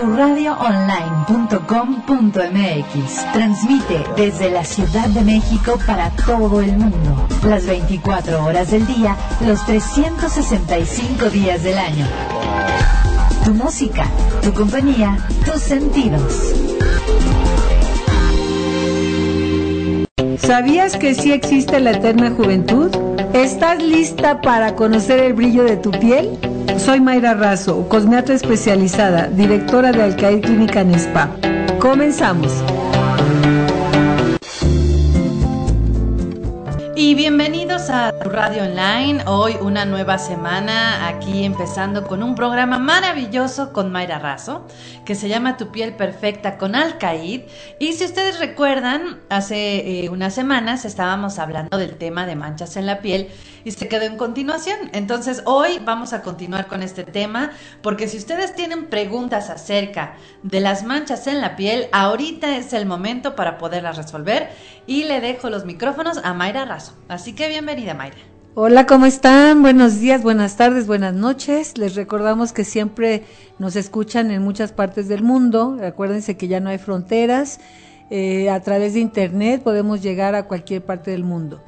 turradioonline.com.mx. Transmite desde la Ciudad de México para todo el mundo. Las 24 horas del día, los 365 días del año. Tu música, tu compañía, tus sentidos. ¿Sabías que sí existe la eterna juventud? ¿Estás lista para conocer el brillo de tu piel? Soy Mayra Razo, cosmeatra especializada, directora de Alcaid Clínica en Spa. Comenzamos. Y bienvenidos a Radio Online. Hoy una nueva semana aquí empezando con un programa maravilloso con Mayra Razo que se llama Tu piel perfecta con Alcaid. Y si ustedes recuerdan, hace eh, unas semanas estábamos hablando del tema de manchas en la piel y se quedó en continuación. Entonces hoy vamos a continuar con este tema porque si ustedes tienen preguntas acerca de las manchas en la piel, ahorita es el momento para poderlas resolver y le dejo los micrófonos a Mayra Razo. Así que bienvenida Mayra. Hola, ¿cómo están? Buenos días, buenas tardes, buenas noches. Les recordamos que siempre nos escuchan en muchas partes del mundo. Acuérdense que ya no hay fronteras. Eh, a través de Internet podemos llegar a cualquier parte del mundo.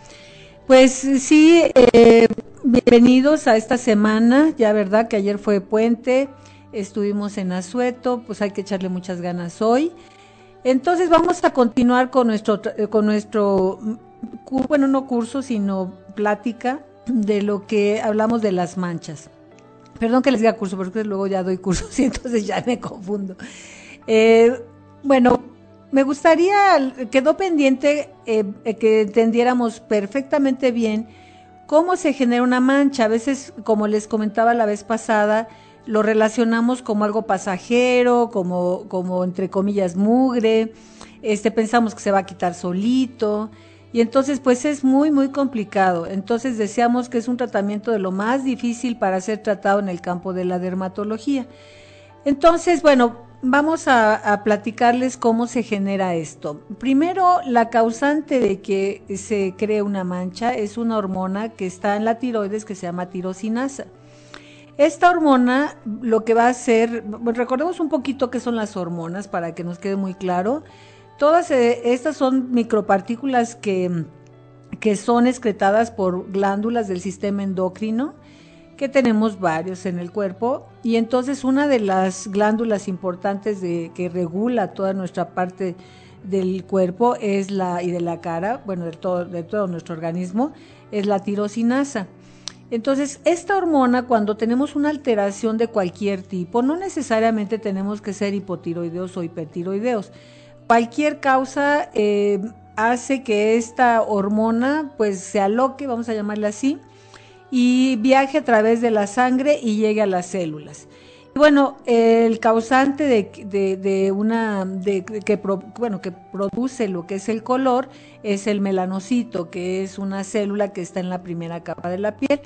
Pues sí, eh, bienvenidos a esta semana, ya verdad que ayer fue puente, estuvimos en Azueto, pues hay que echarle muchas ganas hoy. Entonces vamos a continuar con nuestro, eh, con nuestro, bueno, no curso, sino plática de lo que hablamos de las manchas. Perdón que les diga curso, porque luego ya doy cursos y entonces ya me confundo. Eh, bueno, me gustaría, quedó pendiente eh, eh, que entendiéramos perfectamente bien cómo se genera una mancha. A veces, como les comentaba la vez pasada, lo relacionamos como algo pasajero, como, como entre comillas mugre, este, pensamos que se va a quitar solito. Y entonces, pues es muy, muy complicado. Entonces, deseamos que es un tratamiento de lo más difícil para ser tratado en el campo de la dermatología. Entonces, bueno, vamos a, platicarles cómo se genera esto. Primero, la causante de que se cree una mancha es una hormona que está en la tiroides que se llama tirosinasa. Esta hormona lo que va a hacer, recordemos un poquito qué son las hormonas para que nos quede muy claro. Todas eh, estas son micropartículas que, que son excretadas por glándulas del sistema endocrino que tenemos varios en el cuerpo y entonces una de las glándulas importantes de, que regula toda nuestra parte del cuerpo es la y de la cara, bueno, de todo, de todo nuestro organismo, es la tirosinasa. Entonces, esta hormona, cuando tenemos una alteración de cualquier tipo, no necesariamente tenemos que ser hipotiroideos o hipertiroideos. Cualquier causa eh, hace que esta hormona pues se aloque, vamos a llamarla así, y viaje a través de la sangre y llegue a las células. Bueno, el causante de, una que bueno que produce lo que es el color es el melanocito, que es una célula que está en la primera capa de la piel.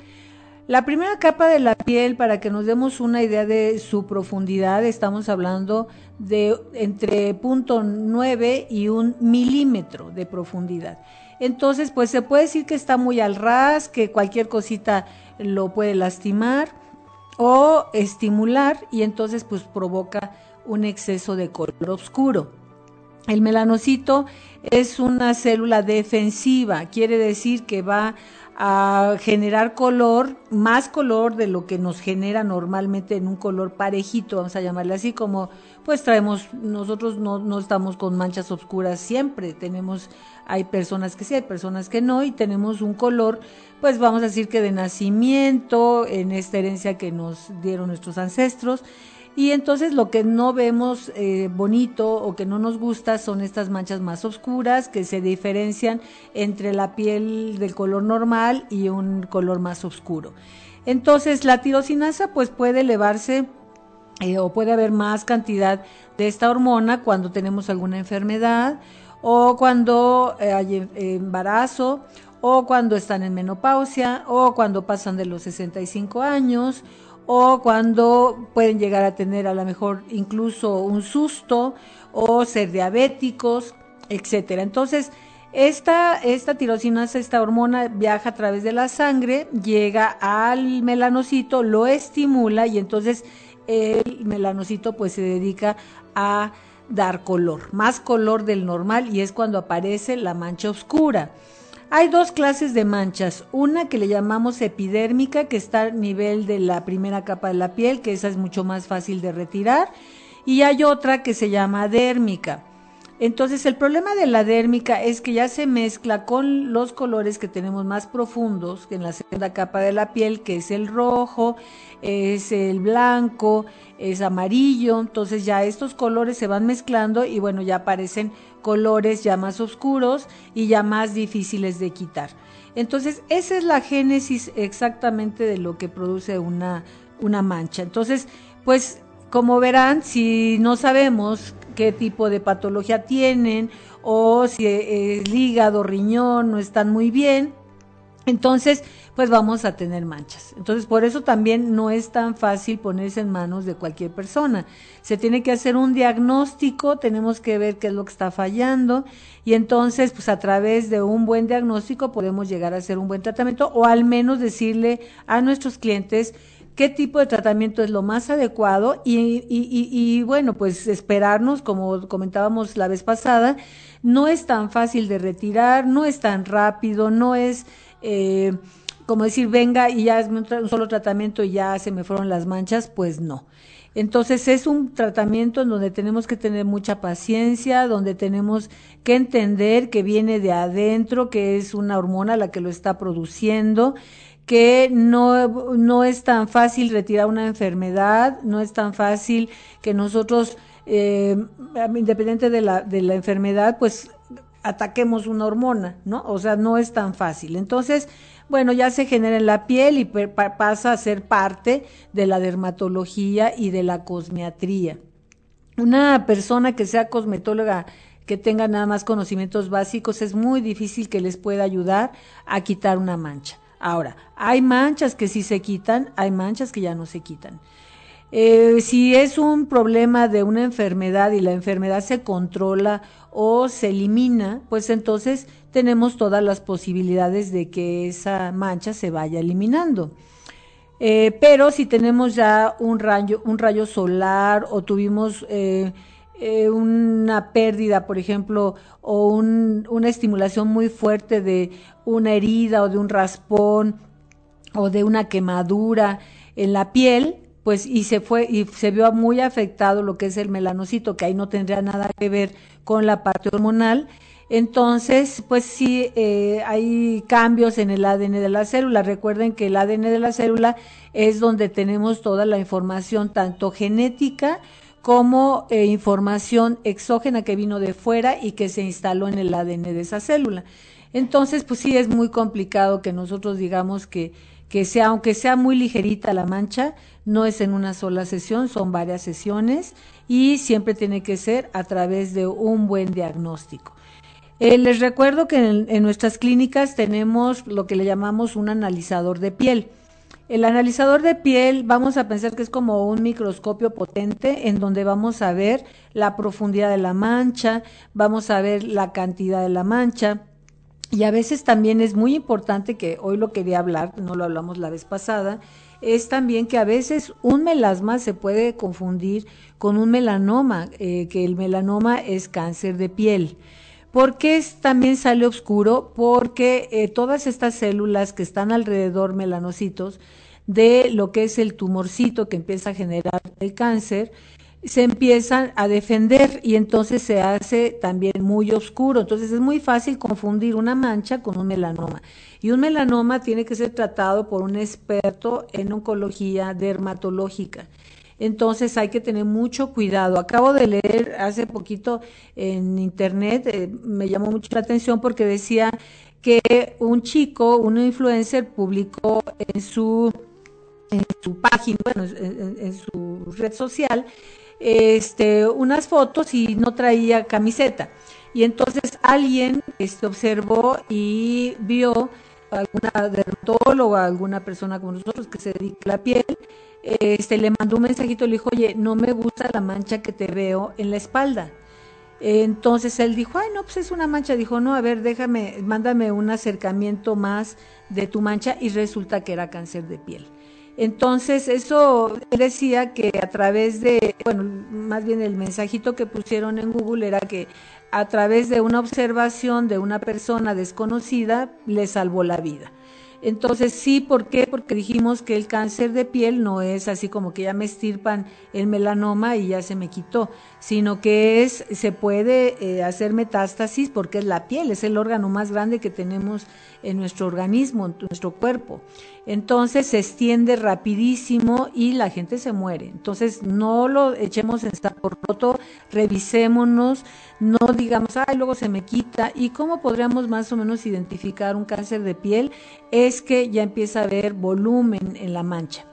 La primera capa de la piel, para que nos demos una idea de su profundidad, estamos hablando de entre punto .9 y un milímetro de profundidad. Entonces, pues se puede decir que está muy al ras, que cualquier cosita lo puede lastimar o estimular y entonces pues provoca un exceso de color oscuro. El melanocito es una célula defensiva, quiere decir que va a generar color, más color de lo que nos genera normalmente en un color parejito, vamos a llamarle así, como pues traemos, nosotros no, no estamos con manchas oscuras siempre, tenemos, hay personas que sí, hay personas que no, y tenemos un color, pues vamos a decir que de nacimiento, en esta herencia que nos dieron nuestros ancestros, y entonces lo que no vemos eh, bonito o que no nos gusta son estas manchas más oscuras que se diferencian entre la piel del color normal y un color más oscuro. Entonces la tirosinasa pues puede elevarse eh, o puede haber más cantidad de esta hormona cuando tenemos alguna enfermedad o cuando eh, hay embarazo o cuando están en menopausia o cuando pasan de los 65 años o cuando pueden llegar a tener a lo mejor incluso un susto o ser diabéticos, etcétera. Entonces, esta, esta tirosinasa, esta hormona viaja a través de la sangre, llega al melanocito, lo estimula y entonces el melanocito pues se dedica a dar color, más color del normal y es cuando aparece la mancha oscura. Hay dos clases de manchas, una que le llamamos epidérmica, que está a nivel de la primera capa de la piel, que esa es mucho más fácil de retirar, y hay otra que se llama dérmica. Entonces el problema de la dérmica es que ya se mezcla con los colores que tenemos más profundos en la segunda capa de la piel, que es el rojo, es el blanco, es amarillo, entonces ya estos colores se van mezclando y bueno, ya aparecen colores ya más oscuros y ya más difíciles de quitar. Entonces, esa es la génesis exactamente de lo que produce una, una mancha. Entonces, pues como verán, si no sabemos qué tipo de patología tienen o si el hígado, riñón no están muy bien, entonces pues vamos a tener manchas. Entonces por eso también no es tan fácil ponerse en manos de cualquier persona. Se tiene que hacer un diagnóstico, tenemos que ver qué es lo que está fallando y entonces pues a través de un buen diagnóstico podemos llegar a hacer un buen tratamiento o al menos decirle a nuestros clientes qué tipo de tratamiento es lo más adecuado y, bueno, pues esperarnos, como comentábamos la vez pasada, no es tan fácil de retirar, no es tan rápido, no es eh, como decir, venga y ya es un, solo tratamiento y ya se me fueron las manchas, pues no. Entonces es un tratamiento en donde tenemos que tener mucha paciencia, donde tenemos que entender que viene de adentro, que es una hormona la que lo está produciendo que no, no es tan fácil retirar una enfermedad, no es tan fácil que nosotros, eh, independiente de la, de la enfermedad, pues ataquemos una hormona, ¿no? O sea, no es tan fácil. Entonces, bueno, ya se genera en la piel y pasa a ser parte de la dermatología y de la cosmiatría. Una persona que sea cosmetóloga que tenga nada más conocimientos básicos, es muy difícil que les pueda ayudar a quitar una mancha. Ahora, hay manchas que sí se quitan, hay manchas que ya no se quitan. Eh, si es un problema de una enfermedad y la enfermedad se controla o se elimina, pues entonces tenemos todas las posibilidades de que esa mancha se vaya eliminando. Eh, pero si tenemos ya un rayo, un rayo solar o tuvimos eh, eh, una pérdida, por ejemplo, o una estimulación muy fuerte de una herida o de un raspón o de una quemadura en la piel, pues y se fue y se vio muy afectado lo que es el melanocito, que ahí no tendría nada que ver con la parte hormonal. Entonces, pues sí, eh, hay cambios en el ADN de la célula. Recuerden que el ADN de la célula es donde tenemos toda la información, tanto genética como eh, información exógena que vino de fuera y que se instaló en el ADN de esa célula. Entonces, pues sí es muy complicado que nosotros digamos que, que sea, aunque sea muy ligerita la mancha, no es en una sola sesión, son varias sesiones y siempre tiene que ser a través de un buen diagnóstico. Eh, les recuerdo que en nuestras clínicas tenemos lo que le llamamos un analizador de piel. El analizador de piel, vamos a pensar que es como un microscopio potente en donde vamos a ver la profundidad de la mancha, vamos a ver la cantidad de la mancha. Y a veces también es muy importante, que hoy lo quería hablar, no lo hablamos la vez pasada, es también que a veces un melasma se puede confundir con un melanoma, eh, que el melanoma es cáncer de piel. ¿Por qué también sale oscuro? Porque eh, todas estas células que están alrededor melanocitos de lo que es el tumorcito que empieza a generar el cáncer, se empiezan a defender y entonces se hace también muy oscuro. Entonces es muy fácil confundir una mancha con un melanoma. Y un melanoma tiene que ser tratado por un experto en oncología dermatológica. Entonces hay que tener mucho cuidado. Acabo de leer hace poquito en internet, eh, me llamó mucho la atención porque decía que un chico, un influencer, publicó en su en su página, bueno, en, su red social, este, unas fotos y no traía camiseta. Y entonces alguien este, observó y vio alguna dermatóloga, alguna persona como nosotros que se dedica a la piel, este, le mandó un mensajito, le dijo, oye, no me gusta la mancha que te veo en la espalda. Entonces él dijo, ay, no, pues es una mancha. Dijo, no, a ver, déjame, mándame un acercamiento más de tu mancha y resulta que era cáncer de piel. Entonces, eso decía que a través de, bueno, más bien el mensajito que pusieron en Google era que a través de una observación de una persona desconocida le salvó la vida. Entonces, sí, ¿por qué? Porque dijimos que el cáncer de piel no es así como que ya me estirpan el melanoma y ya se me quitó, sino que es, se puede eh, hacer metástasis porque es la piel, es el órgano más grande que tenemos en nuestro organismo, en nuestro cuerpo. Entonces se extiende rapidísimo y la gente se muere. Entonces no lo echemos en saco roto, revisémonos, no digamos, ay, luego se me quita. ¿Y cómo podríamos más o menos identificar un cáncer de piel? Es que ya empieza a haber volumen en la mancha.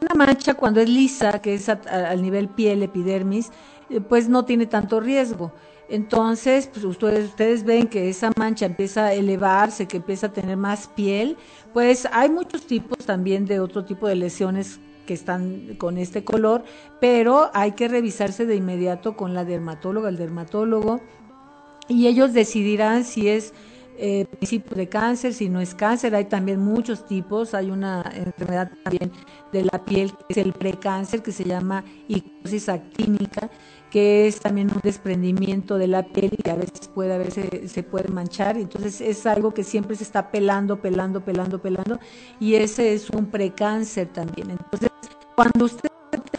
Una mancha cuando es lisa, que es al nivel piel, epidermis, eh, pues no tiene tanto riesgo. Entonces, pues ustedes, ustedes ven que esa mancha empieza a elevarse, que empieza a tener más piel, pues hay muchos tipos también de otro tipo de lesiones que están con este color, pero hay que revisarse de inmediato con la dermatóloga, el dermatólogo, y ellos decidirán si es eh, principio de cáncer, si no es cáncer, hay también muchos tipos, hay una enfermedad también de la piel que es el precáncer que se llama icosis actínica, que es también un desprendimiento de la piel y a veces puede a veces se puede manchar, entonces es algo que siempre se está pelando, pelando, pelando, pelando y ese es un precáncer también. Entonces, cuando usted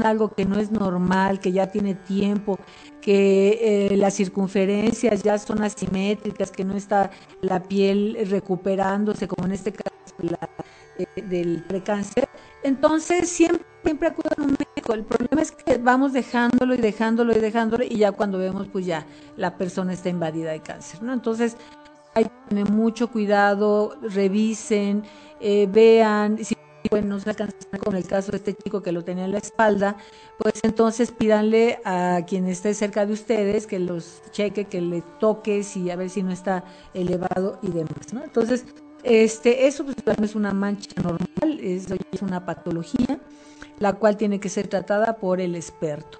algo que no es normal, que ya tiene tiempo, que eh, las circunferencias ya son asimétricas, que no está la piel recuperándose, como en este caso la, eh, del precáncer, entonces siempre, siempre acudan a un médico. El problema es que vamos dejándolo y dejándolo y dejándolo y ya cuando vemos pues ya la persona está invadida de cáncer, ¿no? Entonces hay que tener mucho cuidado, revisen, eh, vean, si bueno, no se alcanza con el caso de este chico que lo tenía en la espalda, pues entonces pídanle a quien esté cerca de ustedes que los cheque, que le toque, si a ver si no está elevado y demás, ¿no? Entonces, este, eso pues, es una mancha normal, es, es una patología, la cual tiene que ser tratada por el experto.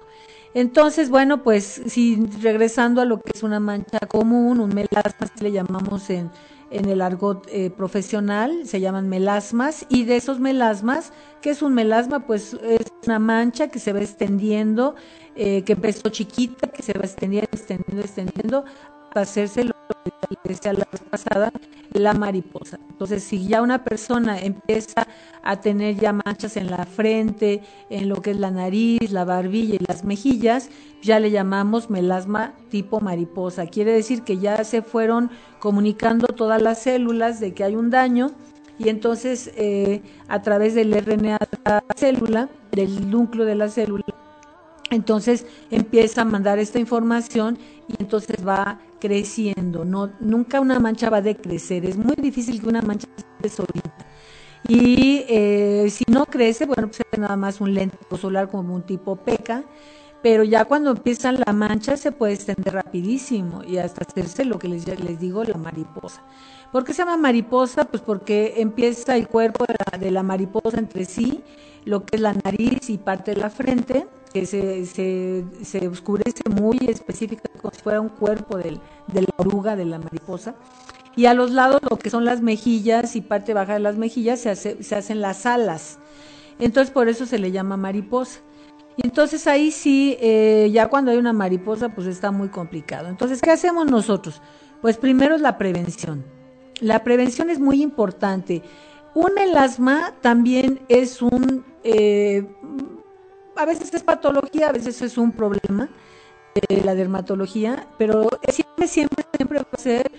Entonces, bueno, pues si regresando a lo que es una mancha común, un melasma, le llamamos en, en el argot eh, profesional, se llaman melasmas, y de esos melasmas, ¿qué es un melasma? Pues es una mancha que se va extendiendo, eh, que empezó chiquita, que se va extendiendo, extendiendo, extendiendo, hacerse lo que decía la vez pasada, la mariposa. Entonces, si ya una persona empieza a tener ya manchas en la frente, en lo que es la nariz, la barbilla y las mejillas, ya le llamamos melasma tipo mariposa. Quiere decir que ya se fueron comunicando todas las células de que hay un daño y entonces eh, a través del RNA de la célula, del núcleo de la célula, entonces empieza a mandar esta información y entonces va creciendo. No, nunca una mancha va a decrecer. Es muy difícil que una mancha se solita. Y eh, si no crece, bueno, pues es nada más un lente solar como un tipo peca. Pero ya cuando empieza la mancha se puede extender rapidísimo y hasta hacerse lo que les, digo, la mariposa. ¿Por qué se llama mariposa? Pues porque empieza el cuerpo de la mariposa entre sí, lo que es la nariz y parte de la frente, que se, se, oscurece muy específica, como si fuera un cuerpo del, de la oruga, de la mariposa. Y a los lados, lo que son las mejillas y parte baja de las mejillas, se, hace, se hacen las alas. Entonces, por eso se le llama mariposa. Y entonces ahí sí, eh, ya cuando hay una mariposa, pues está muy complicado. Entonces, ¿qué hacemos nosotros? Pues primero es la prevención. La prevención es muy importante. Un melasma también es un, eh, a veces es patología, a veces es un problema de la dermatología, pero siempre, siempre, siempre va a ser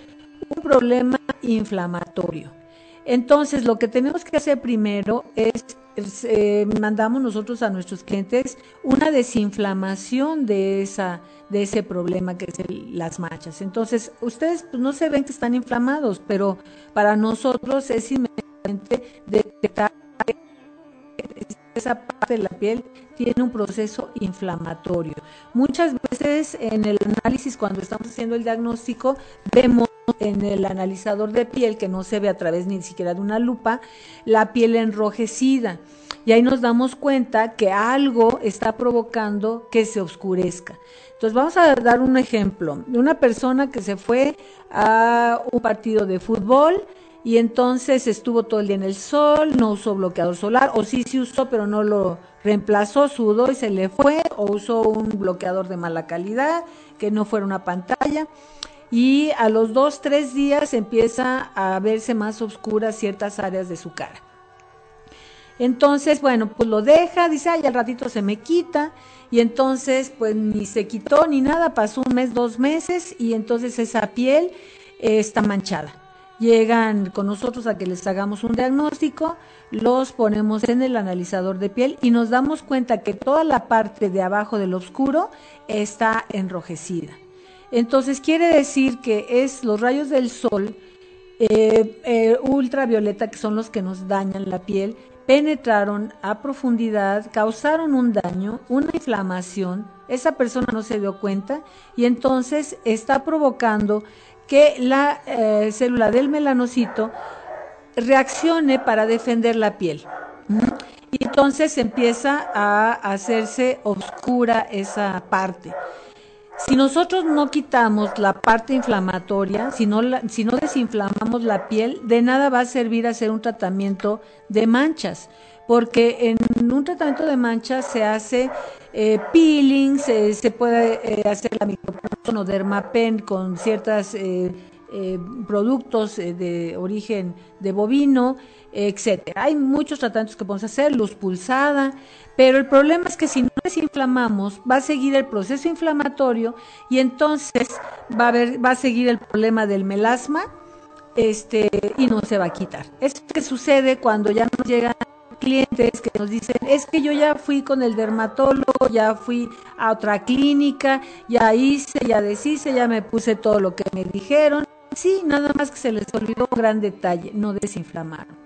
un problema inflamatorio. Entonces, lo que tenemos que hacer primero es, eh, mandamos nosotros a nuestros clientes una desinflamación de esa de ese problema que es las manchas. Entonces, ustedes pues, no se ven que están inflamados, pero para nosotros es inmediatamente detectar esa parte de la piel tiene un proceso inflamatorio. Muchas veces en el análisis, cuando estamos haciendo el diagnóstico, vemos en el analizador de piel, que no se ve a través ni siquiera de una lupa, la piel enrojecida. Y ahí nos damos cuenta que algo está provocando que se oscurezca. Entonces vamos a dar un ejemplo de una persona que se fue a un partido de fútbol y entonces estuvo todo el día en el sol, no usó bloqueador solar, o sí, sí usó, pero no lo reemplazó, sudó y se le fue, o usó un bloqueador de mala calidad, que no fuera una pantalla. Y a los dos, tres días empieza a verse más oscuras ciertas áreas de su cara. Entonces, bueno, pues lo deja, dice, ay, al ratito se me quita, y entonces, pues ni se quitó ni nada, pasó un mes, dos meses, y entonces esa piel eh, está manchada llegan con nosotros a que les hagamos un diagnóstico, los ponemos en el analizador de piel y nos damos cuenta que toda la parte de abajo del oscuro está enrojecida. Entonces quiere decir que es los rayos del sol eh, eh, ultravioleta, que son los que nos dañan la piel, penetraron a profundidad, causaron un daño, una inflamación, esa persona no se dio cuenta y entonces está provocando que la eh, célula del melanocito reaccione para defender la piel. Y entonces empieza a hacerse oscura esa parte. Si nosotros no quitamos la parte inflamatoria, si no, si no desinflamamos la piel, de nada va a servir hacer un tratamiento de manchas, porque en un tratamiento de manchas se hace eh, peeling, se, puede eh, hacer la micropunción o dermapen con ciertos eh, eh, productos de origen de bovino, etcétera. Hay muchos tratamientos que podemos hacer, luz pulsada, pero el problema es que si no desinflamamos, va a seguir el proceso inflamatorio y entonces va a, haber, va a seguir el problema del melasma este, y no se va a quitar. Esto que sucede cuando ya nos llegan clientes que nos dicen, es que yo ya fui con el dermatólogo, ya fui a otra clínica, ya hice, ya deshice, ya me puse todo lo que me dijeron. Sí, nada más que se les olvidó un gran detalle, no desinflamaron.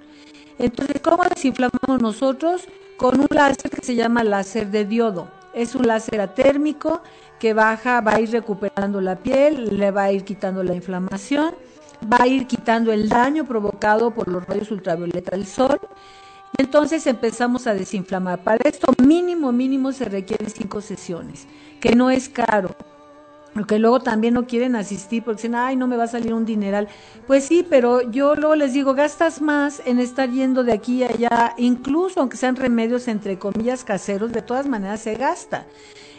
Entonces, ¿cómo desinflamamos nosotros? Con un láser que se llama láser de diodo. Es un láser atérmico que baja, va a ir recuperando la piel, le va a ir quitando la inflamación, va a ir quitando el daño provocado por los rayos ultravioleta del sol entonces empezamos a desinflamar. Para esto mínimo, mínimo se requieren cinco sesiones, que no es caro. Porque luego también no quieren asistir porque dicen, ay, no me va a salir un dineral. Pues sí, pero yo luego les digo, gastas más en estar yendo de aquí a allá, incluso aunque sean remedios entre comillas caseros, de todas maneras se gasta.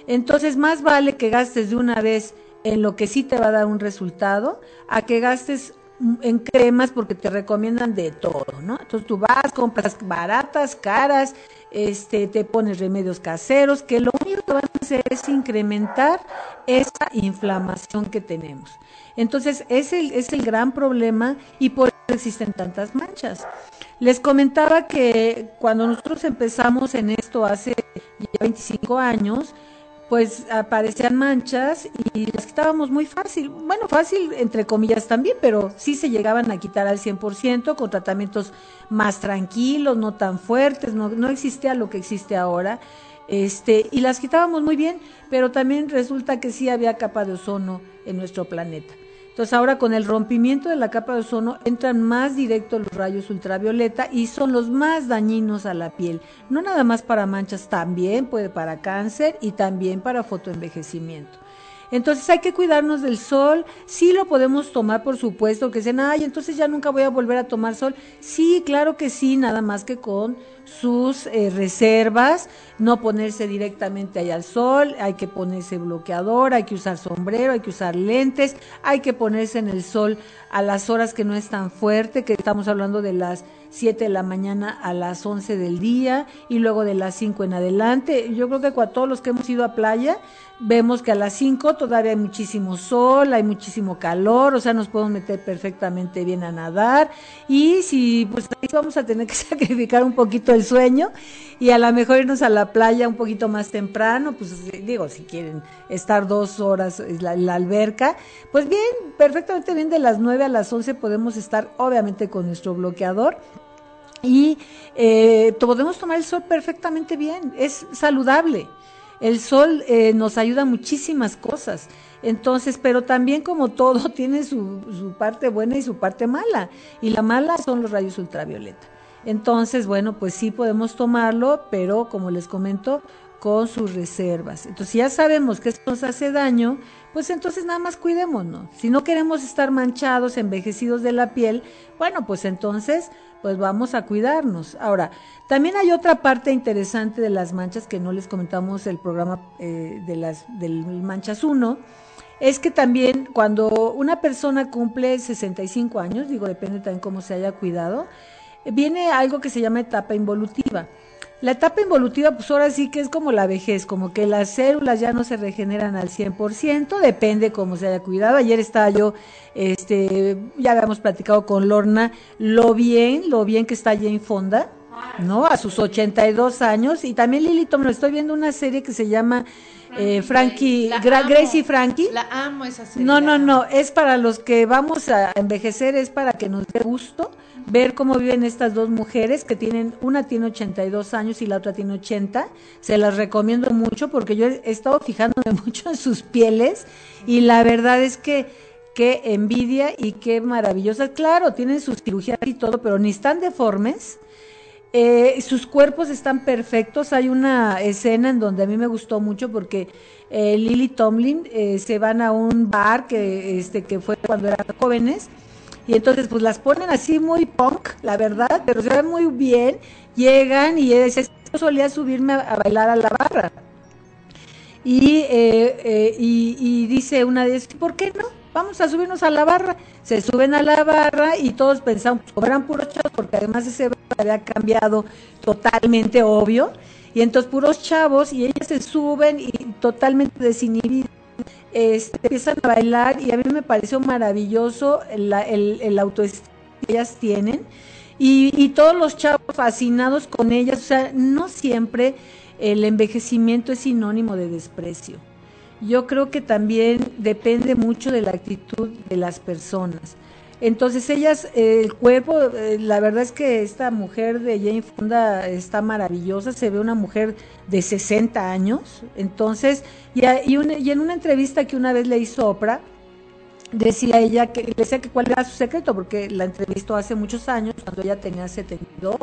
Entonces, más vale que gastes de una vez en lo que sí te va a dar un resultado, a que gastes en cremas porque te recomiendan de todo, ¿no? Entonces tú vas, compras baratas, caras, este, te pones remedios caseros, que lo único que van a hacer es incrementar esa inflamación que tenemos. Entonces, es el, es el gran problema y por eso existen tantas manchas. Les comentaba que cuando nosotros empezamos en esto hace ya 25 años, pues aparecían manchas y las quitábamos muy fácil. Bueno, fácil entre comillas también, pero sí se llegaban a quitar al 100% con tratamientos más tranquilos, no tan fuertes, no, no existía lo que existe ahora. Este, y las quitábamos muy bien, pero también resulta que sí había capa de ozono en nuestro planeta. Entonces ahora con el rompimiento de la capa de ozono entran más directo los rayos ultravioleta y son los más dañinos a la piel. No nada más para manchas, también puede para cáncer y también para fotoenvejecimiento. Entonces hay que cuidarnos del sol. Sí lo podemos tomar, por supuesto, que dicen, ay, entonces ya nunca voy a volver a tomar sol. Sí, claro que sí, nada más que con sus eh, reservas, no ponerse directamente ahí al sol, hay que ponerse bloqueador, hay que usar sombrero, hay que usar lentes, hay que ponerse en el sol a las horas que no es tan fuerte, que estamos hablando de las 7 de la mañana a las 11 del día y luego de las 5 en adelante. Yo creo que con todos los que hemos ido a playa, vemos que a las 5 todavía hay muchísimo sol, hay muchísimo calor, o sea, nos podemos meter perfectamente bien a nadar y si pues ahí vamos a tener que sacrificar un poquito el sueño y a lo mejor irnos a la playa un poquito más temprano, pues digo, si quieren estar dos horas en la, alberca, pues bien, perfectamente bien de las 9 a las 11 podemos estar obviamente con nuestro bloqueador y eh, podemos tomar el sol perfectamente bien, es saludable. El sol eh, nos ayuda a muchísimas cosas. Entonces, pero también como todo tiene su, su parte buena y su parte mala. Y la mala son los rayos ultravioleta. Entonces, bueno, pues sí podemos tomarlo, pero como les comento, con sus reservas. Entonces, ya sabemos que esto nos hace daño, pues entonces nada más cuidémonos. Si no queremos estar manchados, envejecidos de la piel, bueno, pues entonces pues vamos a cuidarnos. Ahora, también hay otra parte interesante de las manchas que no les comentamos el programa eh, de las del manchas 1, es que también cuando una persona cumple 65 años, digo, depende también cómo se haya cuidado, viene algo que se llama etapa involutiva. La etapa involutiva, pues ahora sí que es como la vejez, como que las células ya no se regeneran al 100%, depende cómo se haya cuidado. Ayer estaba yo, este, ya habíamos platicado con Lorna, lo bien, lo bien que está Jane Fonda, ¿no? A sus 82 años. Y también Lili Tom, estoy viendo una serie que se llama eh, Frankie, Gracie Frankie. La amo esa serie. No, no, no, es para los que vamos a envejecer, es para que nos dé gusto ver cómo viven estas dos mujeres que tienen, una tiene 82 años y la otra tiene 80. Se las recomiendo mucho porque yo he estado fijándome mucho en sus pieles y la verdad es que qué envidia y qué maravillosa. Claro, tienen sus cirugías y todo, pero ni están deformes. Eh, sus cuerpos están perfectos. Hay una escena en donde a mí me gustó mucho porque eh, Lily Tomlin eh, se van a un bar que, este, que fue cuando eran jóvenes y entonces pues las ponen así muy punk, la verdad, pero se ven muy bien, llegan y ese yo solía subirme a, bailar a la barra. Y, eh, eh, y, dice una de ellas, ¿por qué no? Vamos a subirnos a la barra. Se suben a la barra y todos pensamos, eran puros chavos, porque además ese bar había cambiado totalmente obvio. Y entonces puros chavos y ellas se suben y totalmente desinhibidas este, empiezan a bailar y a mí me pareció maravilloso el, el, el autoestima que ellas tienen y, y, todos los chavos fascinados con ellas, o sea, no siempre el envejecimiento es sinónimo de desprecio. Yo creo que también depende mucho de la actitud de las personas. Entonces ellas, el cuerpo, eh, la verdad es que esta mujer de Jane Fonda está maravillosa, se ve una mujer de 60 años, entonces, y, y, en una entrevista que una vez le hizo Oprah, decía ella que, decía que cuál era su secreto, porque la entrevistó hace muchos años, cuando ella tenía 72,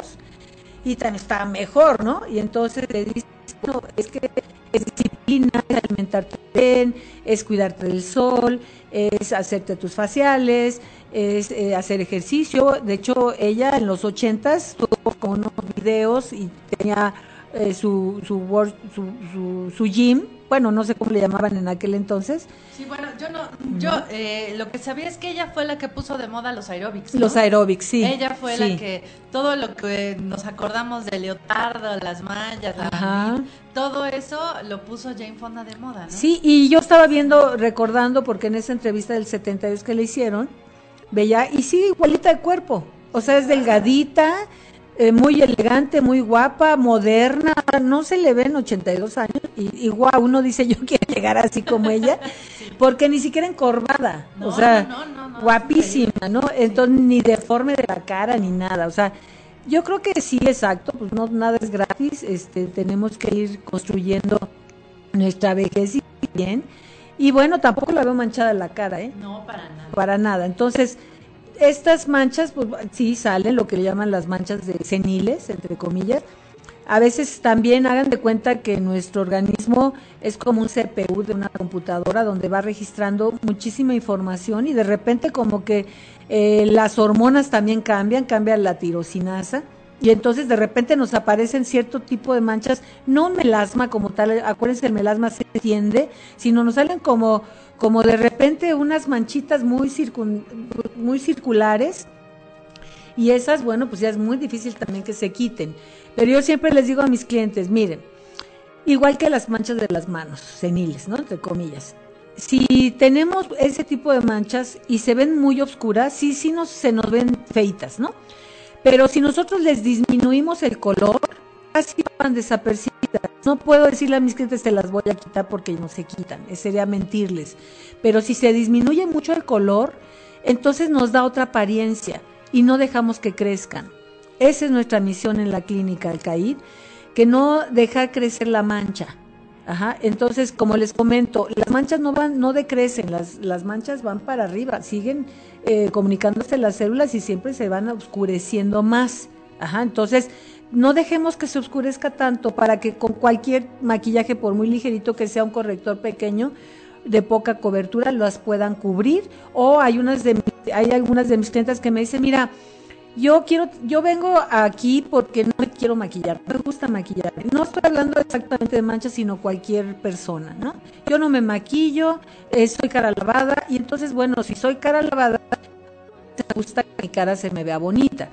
y también estaba mejor, ¿no? Y entonces le dice, no, es que es disciplina, es alimentarte bien, es cuidarte del sol, es hacerte tus faciales, es eh, hacer ejercicio. De hecho, ella en los ochentas tuvo unos videos y tenía eh, su, su, su, su, gym, bueno, no sé cómo le llamaban en aquel entonces. Sí, bueno, yo no, yo eh, lo que sabía es que ella fue la que puso de moda los aeróbics. Los aeróbics, sí. Ella fue la que, todo lo que nos acordamos de Leotardo, las mallas, todo eso lo puso Jane Fonda de moda, ¿no? Sí, y yo estaba viendo, recordando, porque en esa entrevista del 72 que le hicieron, veía, y sí, igualita de cuerpo, o sea, es delgadita, eh, muy elegante, muy guapa, moderna, no se le ven 82 años y igual uno dice yo quiero llegar así como ella, porque ni siquiera encorvada, o sea, guapísima, ¿no? Entonces ni deforme de la cara ni nada, o sea, yo creo que sí, exacto, pues no nada es gratis, este tenemos que ir construyendo nuestra vejez bien. Y bueno, tampoco la veo manchada la cara, ¿eh? No, para nada. Para nada. Entonces, estas manchas, pues sí salen, lo que le llaman las manchas de seniles, entre comillas. A veces también hagan de cuenta que nuestro organismo es como un CPU de una computadora donde va registrando muchísima información y de repente como que eh, las hormonas también cambian, cambia la tirosinasa y entonces de repente nos aparecen cierto tipo de manchas, no melasma como tal, acuérdense el melasma se tiende, sino nos salen como como de repente unas manchitas muy, muy circulares y esas, bueno, pues ya es muy difícil también que se quiten. Pero yo siempre les digo a mis clientes, miren, igual que las manchas de las manos, seniles, ¿no? Entre comillas. Si tenemos ese tipo de manchas y se ven muy oscuras, sí, sí nos, se nos ven feitas, ¿no? Pero si nosotros les disminuimos el color, así van desapercibidas. No puedo decirle a mis clientes te las voy a quitar porque no se quitan, sería mentirles. Pero si se disminuye mucho el color, entonces nos da otra apariencia y no dejamos que crezcan. Esa es nuestra misión en la clínica Alcaid, que no dejar crecer la mancha. Ajá, entonces, como les comento, las manchas no van, no decrecen, las, las manchas van para arriba, siguen eh, comunicándose las células y siempre se van oscureciendo más. Ajá, entonces, no dejemos que se oscurezca tanto para que con cualquier maquillaje, por muy ligerito que sea un corrector pequeño, de poca cobertura las puedan cubrir o hay unas de hay algunas de mis clientes que me dicen, "Mira, yo quiero, yo vengo aquí porque no me quiero maquillar, me gusta maquillar. No estoy hablando exactamente de manchas, sino cualquier persona, ¿no? Yo no me maquillo, eh, soy cara lavada y entonces, bueno, si soy cara lavada, me gusta que mi cara se me vea bonita,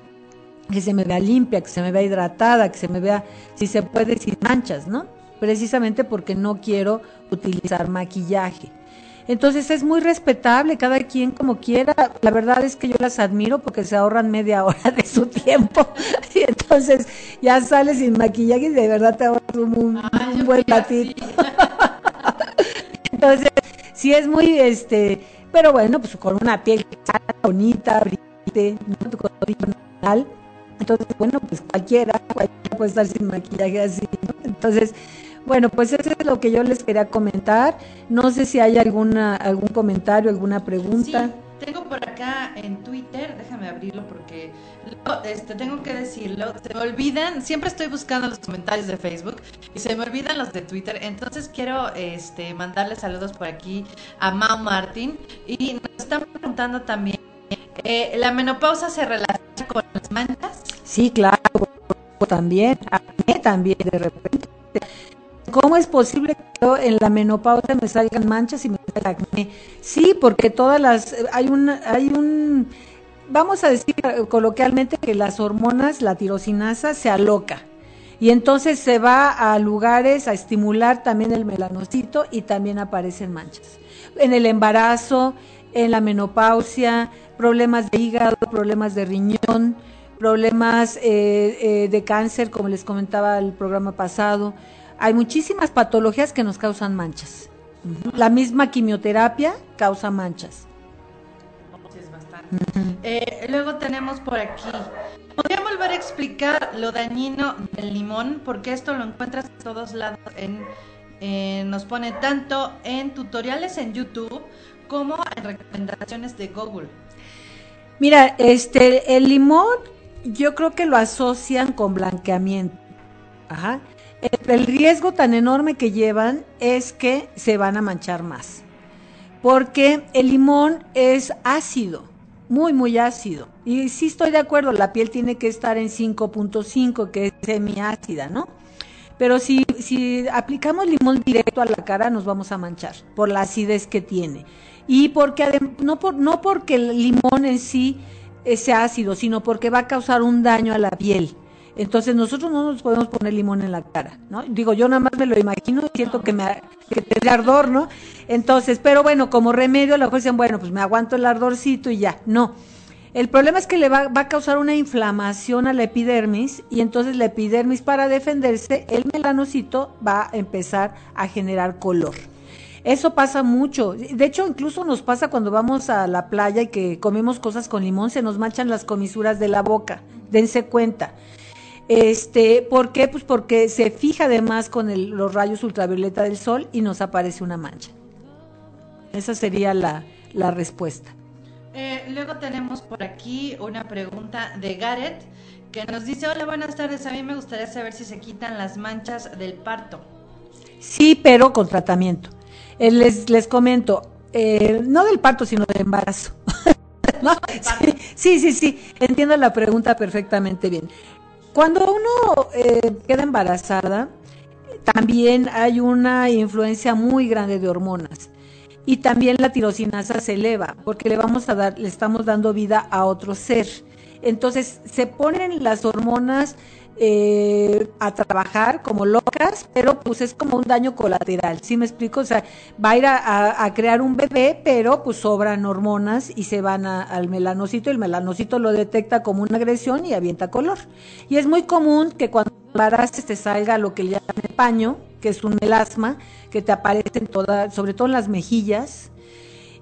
que se me vea limpia, que se me vea hidratada, que se me vea, si se puede, sin manchas, ¿no? Precisamente porque no quiero utilizar maquillaje. Entonces es muy respetable, cada quien como quiera. La verdad es que yo las admiro porque se ahorran media hora de su tiempo. Y entonces ya sales sin maquillaje y de verdad te ahorras un, buen ratito. entonces, sí es muy, este, pero bueno, pues con una piel bonita, brillante, ¿no? Entonces, bueno, pues cualquiera, cualquiera puede estar sin maquillaje así. Entonces, bueno, pues eso es lo que yo les quería comentar. No sé si hay alguna algún comentario, alguna pregunta. Sí, tengo por acá en Twitter, déjame abrirlo porque este, tengo que decirlo, se me olvidan, siempre estoy buscando los comentarios de Facebook y se me olvidan los de Twitter, entonces quiero este, mandarle saludos por aquí a Mau Martin y nos están preguntando también, eh, ¿la menopausa se relaciona con las manchas? Sí, claro, también, a también de repente ¿Cómo es posible que en la menopausa me salgan manchas y me salga acné? Sí, porque todas las hay un hay un vamos a decir coloquialmente que las hormonas, la tirosinasa se aloca. Y entonces se va a lugares a estimular también el melanocito y también aparecen manchas. En el embarazo, en la menopausia, problemas de hígado, problemas de riñón, problemas eh, eh, de cáncer, como les comentaba el programa pasado hay muchísimas patologías que nos causan manchas. La misma quimioterapia causa manchas. Eh, luego tenemos por aquí. ¿Podría volver a explicar lo dañino del limón? Porque esto lo encuentras en todos lados. En, nos pone tanto en tutoriales en YouTube como en recomendaciones de Google. Mira, este, el limón yo creo que lo asocian con blanqueamiento. Ajá el riesgo tan enorme que llevan es que se van a manchar más. Porque el limón es ácido, muy, muy ácido. Y sí estoy de acuerdo, la piel tiene que estar en 5.5, que es semiácida, ¿no? Pero si, si aplicamos limón directo a la cara, nos vamos a manchar por la acidez que tiene. Y porque no, por, no porque el limón en sí sea ácido, sino porque va a causar un daño a la piel. Entonces nosotros no nos podemos poner limón en la cara, ¿no? Digo, yo nada más me lo imagino y siento que me que te ardor, ¿no? Entonces, pero bueno, como remedio, la mejor dicen, bueno, pues me aguanto el ardorcito y ya. No. El problema es que le va, va, a causar una inflamación a la epidermis y entonces la epidermis para defenderse, el melanocito va a empezar a generar color. Eso pasa mucho. De hecho, incluso nos pasa cuando vamos a la playa y que comemos cosas con limón, se nos manchan las comisuras de la boca. Dense cuenta. Este, ¿Por qué? Pues porque se fija además con los rayos ultravioleta del sol y nos aparece una mancha. Esa sería la, respuesta. Eh, luego tenemos por aquí una pregunta de Gareth que nos dice, hola, buenas tardes, a mí me gustaría saber si se quitan las manchas del parto. Sí, pero con tratamiento. Eh, les, les comento, eh, no del parto, sino del embarazo. sí, sí, sí, entiendo la pregunta perfectamente bien. Cuando uno eh, queda embarazada, también hay una influencia muy grande de hormonas. Y también la tirosinasa se eleva, porque le vamos a dar, le estamos dando vida a otro ser. Entonces se ponen las hormonas eh, a trabajar como locas, pero pues es como un daño colateral, ¿sí me explico? O sea, va a ir a, crear un bebé, pero pues sobran hormonas y se van al melanocito, el melanocito lo detecta como una agresión y avienta color. Y es muy común que cuando embaraces te salga lo que le llaman el paño, que es un melasma, que te aparece en toda, sobre todo en las mejillas,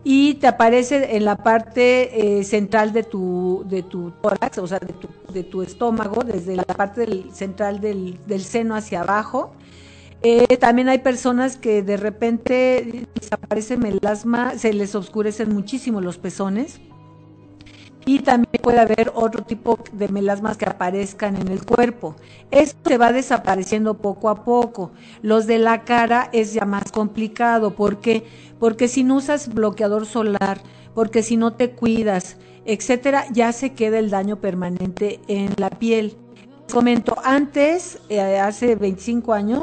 y te aparece en la parte eh, central de tu, de tu tórax, o sea, de tu, de tu estómago, desde la parte central del, del seno hacia abajo. Eh, también hay personas que de repente desaparece melasma, se les oscurecen muchísimo los pezones. y también puede haber otro tipo de melasmas que aparezcan en el cuerpo. Esto se va desapareciendo poco a poco. Los de la cara es ya más complicado. ¿Por qué? Porque si no usas bloqueador solar, porque si no te cuidas, etcétera, ya se queda el daño permanente en la piel. Comento, antes, eh, hace 25 años,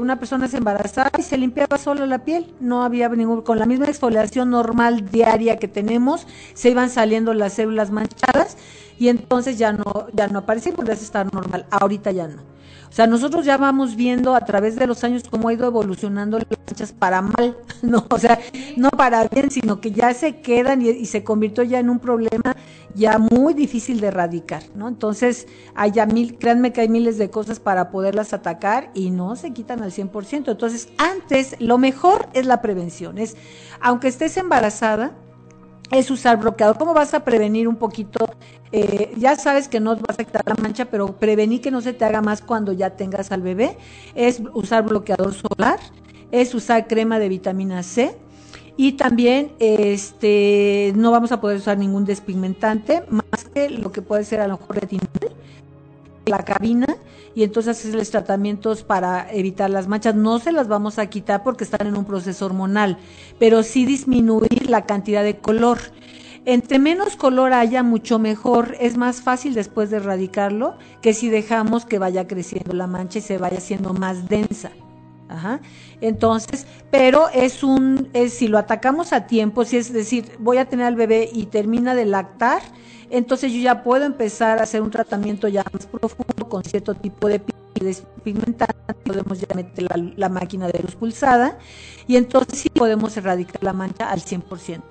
una persona se embarazaba y se limpiaba solo la piel, no había ningún, con la misma exfoliación normal diaria que tenemos, se iban saliendo las células manchadas y entonces ya no, ya no aparecía, podría estar normal, ahorita ya no. O sea, nosotros ya vamos viendo a través de los años cómo ha ido evolucionando las manchas para mal, no, o sea, no para bien, sino que ya se quedan y, se convirtió ya en un problema ya muy difícil de erradicar, ¿no? Entonces, hay ya mil, créanme que hay miles de cosas para poderlas atacar y no se quitan al 100%. Entonces, antes, lo mejor es la prevención, es, aunque estés embarazada, es usar bloqueador. ¿Cómo vas a prevenir un poquito? Eh, ya sabes que no vas a quitar la mancha, pero prevenir que no se te haga más cuando ya tengas al bebé es usar bloqueador solar, es usar crema de vitamina C y también este no vamos a poder usar ningún despigmentante más que lo que puede ser a lo mejor retinol, la cabina y entonces hacerles tratamientos para evitar las manchas. No se las vamos a quitar porque están en un proceso hormonal, pero sí disminuir la cantidad de color. Entre menos color haya, mucho mejor. Es más fácil después de erradicarlo que si dejamos que vaya creciendo la mancha y se vaya haciendo más densa. Ajá. Entonces, pero es un, es, si lo atacamos a tiempo, si es decir, voy a tener al bebé y termina de lactar, entonces yo ya puedo empezar a hacer un tratamiento ya más profundo con cierto tipo de pigmentante, podemos ya meter la, máquina de luz pulsada y entonces sí podemos erradicar la mancha al 100%.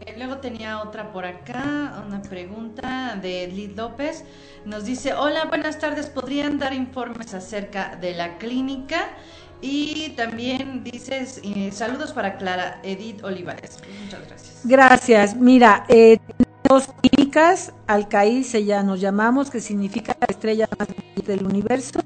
Eh, luego tenía otra por acá, una pregunta de Liz López. Nos dice, hola, buenas tardes, ¿podrían dar informes acerca de la clínica? Y también dices, eh, saludos para Clara Edith Olivares. Muchas gracias. Gracias. Mira, eh, dos clínicas, Alcaí se ya nos llamamos, que significa la estrella más del universo.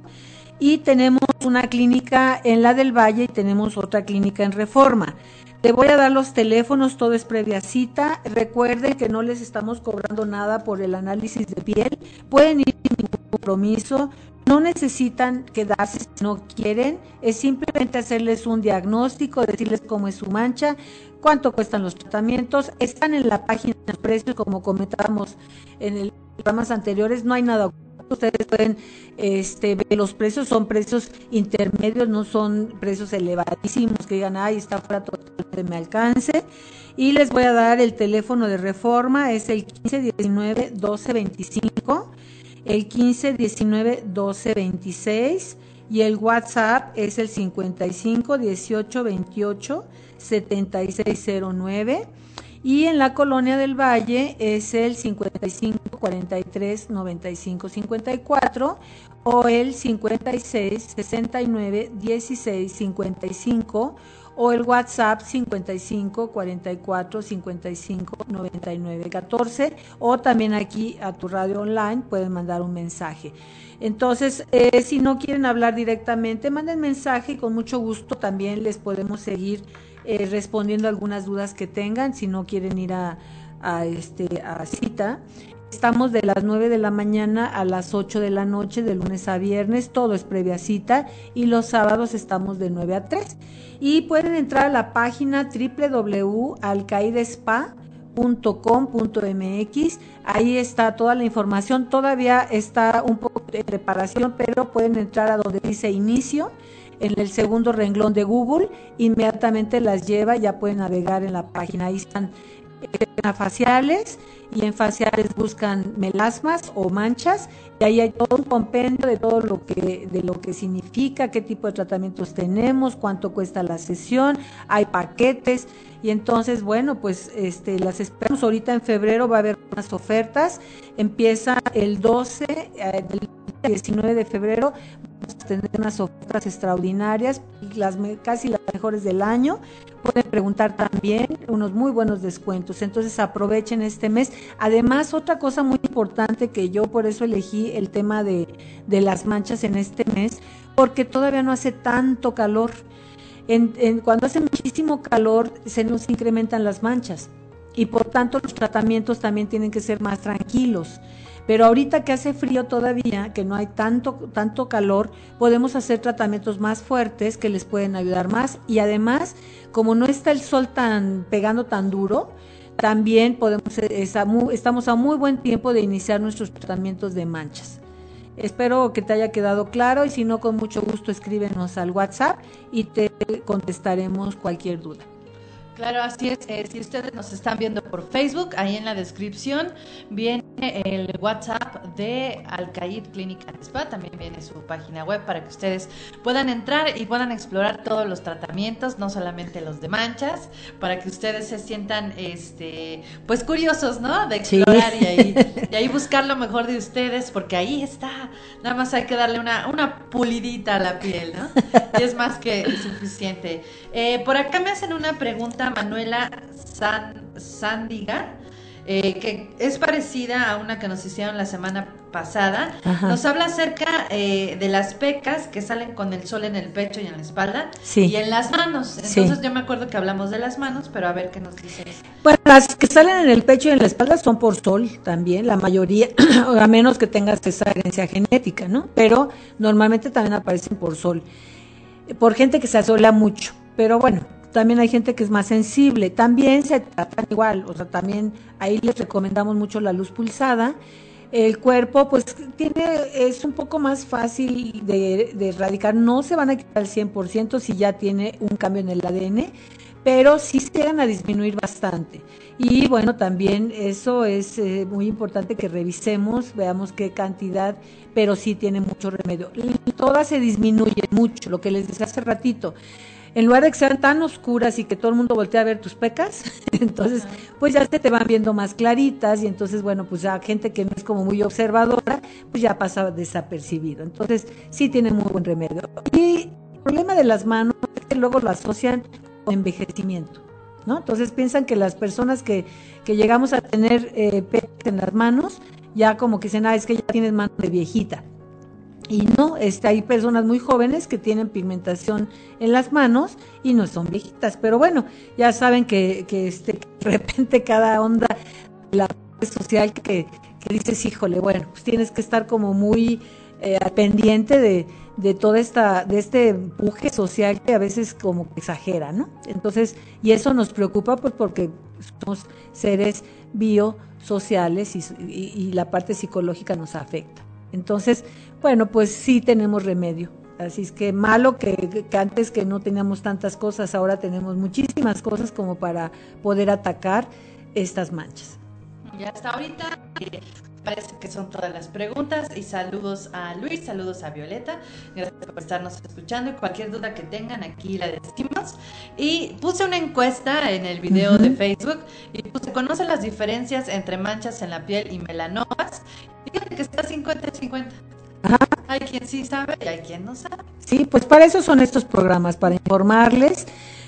Y tenemos una clínica en la del Valle y tenemos otra clínica en Reforma. Te voy a dar los teléfonos, todo es previa cita. Recuerden que no les estamos cobrando nada por el análisis de piel. Pueden ir sin ningún compromiso. No necesitan quedarse si no quieren, es simplemente hacerles un diagnóstico, decirles cómo es su mancha, cuánto cuestan los tratamientos. Están en la página de precios, como comentábamos en el programas anteriores, no hay nada ustedes pueden este, ver los precios, son precios intermedios, no son precios elevadísimos que digan, ay, está fuera todo de mi alcance. Y les voy a dar el teléfono de reforma, es el 1519 1225 el 15 19 12 26 y el WhatsApp es el 55 18 28 7609 y en la colonia del Valle es el 55 43 95 54 o el 56 69 16 55 o el WhatsApp 55 44 55 99 14 o también aquí a tu radio online pueden mandar un mensaje. Entonces, eh, si no quieren hablar directamente, manden mensaje y con mucho gusto también les podemos seguir eh, respondiendo algunas dudas que tengan si no quieren ir a, a, este, a cita. Estamos de las 9 de la mañana a las 8 de la noche, de lunes a viernes, todo es previa cita y los sábados estamos de 9 a 3. Y pueden entrar a la página www.alcaidespa.com.mx. Ahí está toda la información. Todavía está un poco de preparación, pero pueden entrar a donde dice inicio en el segundo renglón de Google, inmediatamente las lleva, ya pueden navegar en la página. Ahí están faciales y en faciales buscan melasmas o manchas y ahí hay todo un compendio de todo lo que de lo que significa, qué tipo de tratamientos tenemos, cuánto cuesta la sesión, hay paquetes y entonces bueno, pues este las esperamos. Ahorita en febrero va a haber unas ofertas, empieza el 12 eh, del 19 de febrero vamos a tener unas ofertas extraordinarias, las casi las mejores del año. Pueden preguntar también unos muy buenos descuentos. Entonces aprovechen este mes. Además, otra cosa muy importante que yo por eso elegí el tema de, de las manchas en este mes, porque todavía no hace tanto calor. En, cuando hace muchísimo calor se nos incrementan las manchas. y por tanto los tratamientos también tienen que ser más tranquilos. Pero ahorita que hace frío todavía, que no hay tanto, tanto calor, podemos hacer tratamientos más fuertes que les pueden ayudar más. Y además, como no está el sol tan pegando tan duro, también podemos, estamos a muy buen tiempo de iniciar nuestros tratamientos de manchas. Espero que te haya quedado claro y si no, con mucho gusto escríbenos al WhatsApp y te contestaremos cualquier duda. Claro, así es. Eh, si ustedes nos están viendo por Facebook, ahí en la descripción viene el WhatsApp de Alcaid Clinic and Spa. También viene su página web para que ustedes puedan entrar y puedan explorar todos los tratamientos, no solamente los de manchas, para que ustedes se sientan, este, pues curiosos, ¿no? De explorar y, ahí, y ahí buscar lo mejor de ustedes, porque ahí está. Nada más hay que darle una, una pulidita a la piel, ¿no? Y es más que suficiente. Eh, por acá me hacen una pregunta Manuela San, Sandiga, eh, que es parecida a una que nos hicieron la semana pasada. Nos habla acerca eh, de las pecas que salen con el sol en el pecho y en la espalda y en las manos. Entonces yo me acuerdo que hablamos de las manos, pero a ver qué nos dice. Bueno, las que salen en el pecho y en la espalda son por sol también, la mayoría, a menos que tengas esa herencia genética, ¿no? Pero normalmente también aparecen por sol, por gente que se asola mucho. Pero bueno, también hay gente que es más sensible. También se tratan igual, o sea, también ahí les recomendamos mucho la luz pulsada. El cuerpo, pues, tiene, es un poco más fácil de, erradicar. No se van a quitar al 100% si ya tiene un cambio en el ADN, pero sí se llegan a disminuir bastante. Y bueno, también eso es eh, muy importante que revisemos, veamos qué cantidad, pero sí tiene mucho remedio. Todas se disminuyen mucho, lo que les decía hace ratito en lugar de que sean tan oscuras y que todo el mundo voltee a ver tus pecas, entonces pues ya se te van viendo más claritas y entonces bueno, pues ya gente que no es como muy observadora, pues ya pasa desapercibido. Entonces sí tiene muy buen remedio. Y el problema de las manos es que luego lo asocian con envejecimiento. ¿No? Entonces piensan que las personas que, que llegamos a tener eh, pecas en las manos, ya como que dicen, ah, es que ya tienes mano de viejita. Y no, este, hay personas muy jóvenes que tienen pigmentación en las manos y no son viejitas. Pero bueno, ya saben que, que este, de repente cada onda de la social que, que dices, híjole, bueno, pues tienes que estar como muy eh, pendiente de, de toda esta, de este empuje social que a veces como que exagera, ¿no? Entonces, y eso nos preocupa pues porque somos seres biosociales y, y la parte psicológica nos afecta. Entonces, bueno, pues sí tenemos remedio. Así es que malo que, antes que no teníamos tantas cosas, ahora tenemos muchísimas cosas como para poder atacar estas manchas. Ya hasta ahorita eh, parece que son todas las preguntas y saludos a Luis, saludos a Violeta, gracias por estarnos escuchando y cualquier duda que tengan aquí la decimos. Y puse una encuesta en el video de Facebook y puse, ¿conoce las diferencias entre manchas en la piel y melanomas? Fíjate que está 50-50. Hay quien sí sabe y hay quien no sabe. Sí, pues para eso son estos programas, para informarles,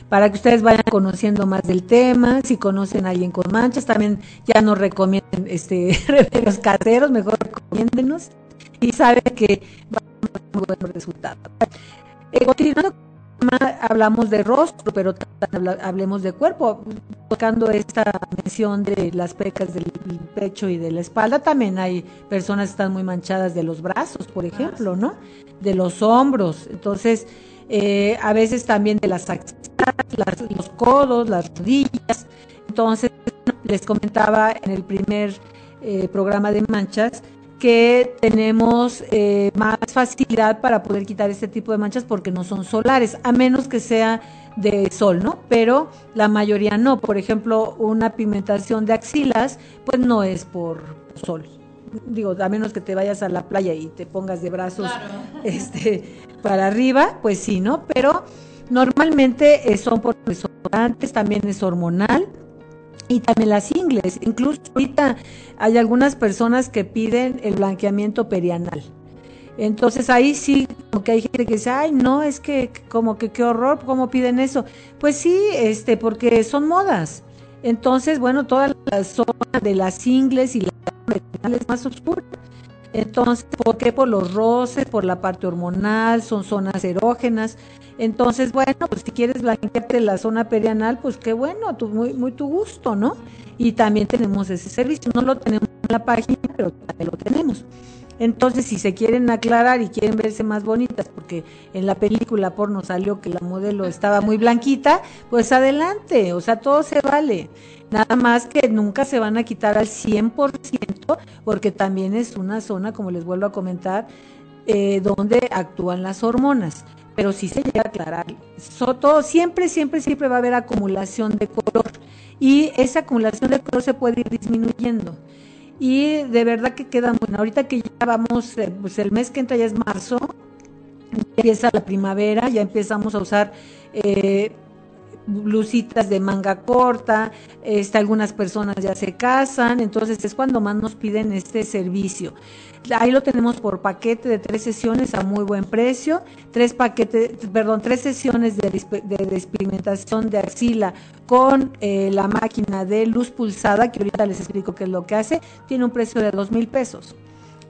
para que ustedes vayan conociendo más del tema, si conocen a alguien con manchas, también ya nos recomienden este remedios caseros, mejor recomiéndenos y saben que va a tener muy buenos resultados. Eh, continuando hablamos de rostro, pero hablemos de cuerpo, tocando esta mención de las pecas del pecho y de la espalda, también hay personas que están muy manchadas de los brazos, por ejemplo, ¿no? De los hombros, entonces eh, a veces también de las axilas, los codos, las rodillas, entonces les comentaba en el primer eh, programa de manchas, que tenemos eh, más facilidad para poder quitar este tipo de manchas porque no son solares, a menos que sea de sol, ¿no? Pero la mayoría no. Por ejemplo, una pigmentación de axilas, pues no es por sol. Digo, a menos que te vayas a la playa y te pongas de brazos este, para arriba, pues sí, ¿no? Pero normalmente eh, son por desodorantes, también es hormonal y también las ingles. Incluso ahorita hay algunas personas que piden el blanqueamiento perianal. Entonces ahí sí, como que hay gente que dice, ay, no, es que como que qué horror, ¿cómo piden eso? Pues sí, este, porque son modas. Entonces, bueno, toda la zona de las ingles y la perianal es más oscura. Entonces, ¿por qué? Por los roces, por la parte hormonal, son zonas erógenas. Entonces, bueno, pues si quieres blanquearte la zona perianal, pues qué bueno, tu, muy, muy tu gusto, ¿no? Y también tenemos ese servicio. No lo tenemos en la página, pero también lo tenemos. Entonces, si se quieren aclarar y quieren verse más bonitas, porque en la película porno salió que la modelo estaba muy blanquita, pues adelante, o sea, todo se vale. Nada más que nunca se van a quitar al 100%, porque también es una zona, como les vuelvo a comentar, eh, donde actúan las hormonas. Pero si se llega a aclarar, todo, siempre, siempre, siempre va a haber acumulación de color. Y esa acumulación de color se puede ir disminuyendo y de verdad que queda bueno. Ahorita que ya vamos, eh, pues el mes que entra ya es marzo, empieza la primavera, ya empezamos a usar eh, blusitas de manga corta, este, algunas personas ya se casan, entonces es cuando más nos piden este servicio. Ahí lo tenemos por paquete de tres sesiones a muy buen precio, tres paquetes, perdón, tres sesiones de, de, de axila con eh, la máquina de luz pulsada, que ahorita les explico qué es lo que hace, tiene un precio de dos mil pesos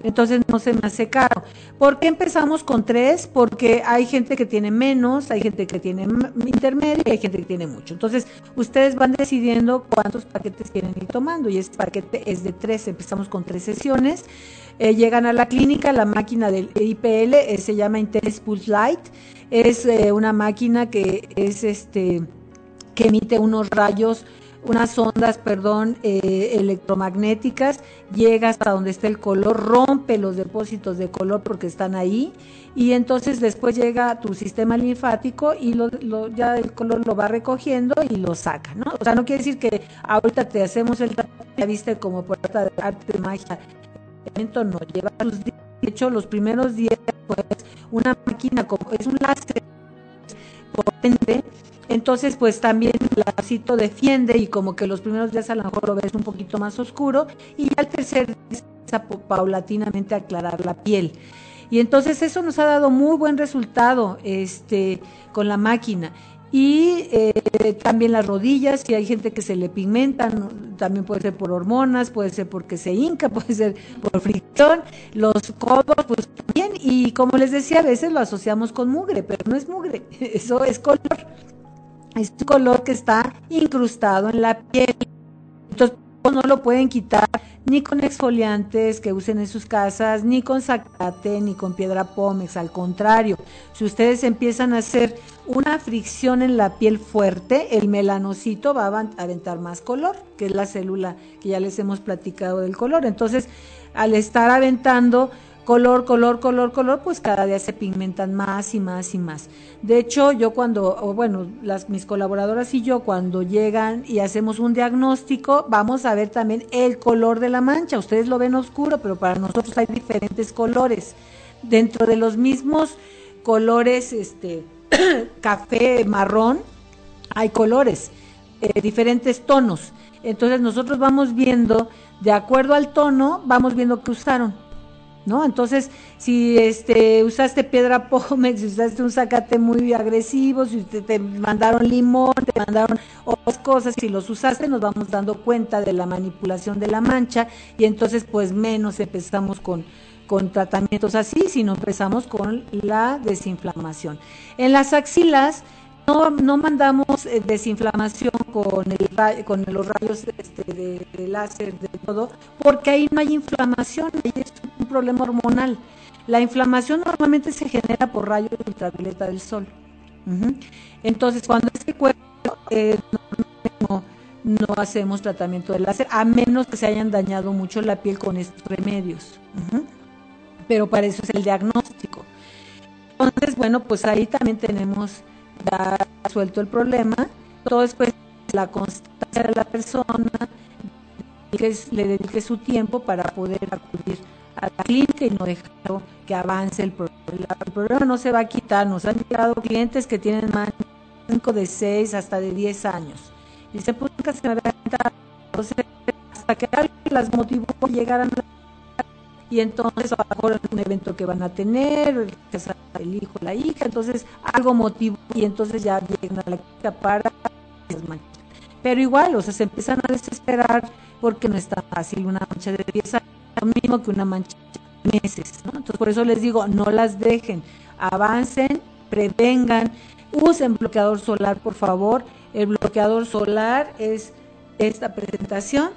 entonces no se me hace caro. ¿Por qué empezamos con tres? Porque hay gente que tiene menos, hay gente que tiene intermedio y hay gente que tiene mucho. Entonces, ustedes van decidiendo cuántos paquetes quieren ir tomando y este paquete es de tres, empezamos con tres sesiones. Eh, llegan a la clínica, la máquina del IPL eh, se llama Interes Pulse Light, es eh, una máquina que es este que emite unos rayos unas ondas, perdón, eh, electromagnéticas, llega hasta donde está el color, rompe los depósitos de color porque están ahí y entonces después llega tu sistema linfático y lo, ya el color lo va recogiendo y lo saca, ¿no? O sea, no quiere decir que ahorita te hacemos el ya viste como por arte de magia, no lleva tus de hecho los primeros días pues una máquina como es un láser potente entonces, pues también lacito defiende y como que los primeros días a lo mejor lo ves un poquito más oscuro y al tercer día paulatinamente aclarar la piel. Y entonces eso nos ha dado muy buen resultado este, con la máquina. Y eh, también las rodillas, si hay gente que se le pigmentan, también puede ser por hormonas, puede ser porque se hinca, puede ser por fricción, los codos, pues también, y como les decía, a veces lo asociamos con mugre, pero no es mugre, eso es color es un color que está incrustado en la piel. Entonces no lo pueden quitar ni con exfoliantes que usen en sus casas, ni con zacate, ni con piedra pómex. Al contrario, si ustedes empiezan a hacer una fricción en la piel fuerte, el melanocito va a aventar más color, que es la célula que ya les hemos platicado del color. Entonces, al estar aventando color, color, color, color, pues cada día se pigmentan más y más y más. De hecho, yo cuando, o bueno, las, mis colaboradoras y yo cuando llegan y hacemos un diagnóstico, vamos a ver también el color de la mancha. Ustedes lo ven oscuro, pero para nosotros hay diferentes colores. Dentro de los mismos colores, este, café, marrón, hay colores, eh, diferentes tonos. Entonces nosotros vamos viendo, de acuerdo al tono, vamos viendo qué usaron ¿no? Entonces, si este usaste piedra pómez, si usaste un zacate muy agresivo, si te, mandaron limón, te mandaron otras cosas, si los usaste nos vamos dando cuenta de la manipulación de la mancha y entonces pues menos empezamos con tratamientos así, sino empezamos con la desinflamación. En las axilas no, no mandamos eh, desinflamación con, el, con los rayos este, de, láser, de todo, porque ahí no hay inflamación, ahí es un problema hormonal. La inflamación normalmente se genera por rayos ultravioleta del sol. Entonces, cuando ese cuerpo no, hacemos tratamiento de láser, a menos que se hayan dañado mucho la piel con estos remedios. Pero para eso es el diagnóstico. Entonces, bueno, pues ahí también tenemos ya suelto el problema, todo es la constancia de la persona, que le dedique su tiempo para poder acudir a la clínica y no dejarlo que avance el problema. El problema no se va a quitar, nos han llegado clientes que tienen más de 5, de 6, hasta de 10 años. Y se pues nunca se me va a quitar. Entonces, hasta que alguien las motivó a llegar a la y entonces a lo un evento que van a tener, el hijo, la hija, entonces algo motivo y entonces ya llegan a la clínica para pero igual, o sea, se empiezan a desesperar porque no es tan fácil una mancha de 10 años, lo mismo que una mancha meses. Entonces, por eso les digo, no las dejen, avancen, prevengan, usen bloqueador solar, por favor. El bloqueador solar es esta presentación.